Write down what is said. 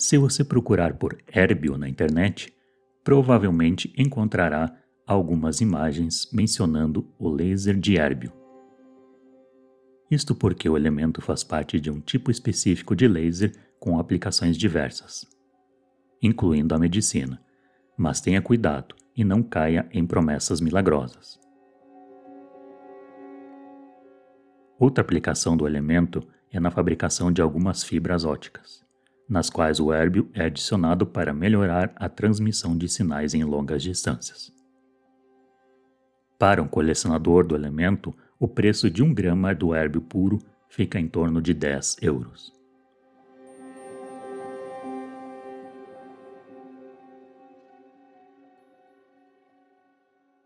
Se você procurar por hérbio na internet, provavelmente encontrará algumas imagens mencionando o laser de hérbio. Isto porque o elemento faz parte de um tipo específico de laser com aplicações diversas, incluindo a medicina, mas tenha cuidado e não caia em promessas milagrosas. Outra aplicação do elemento é na fabricação de algumas fibras óticas, nas quais o hérbio é adicionado para melhorar a transmissão de sinais em longas distâncias. Para um colecionador do elemento, o preço de um grama do hérbio puro fica em torno de 10 euros.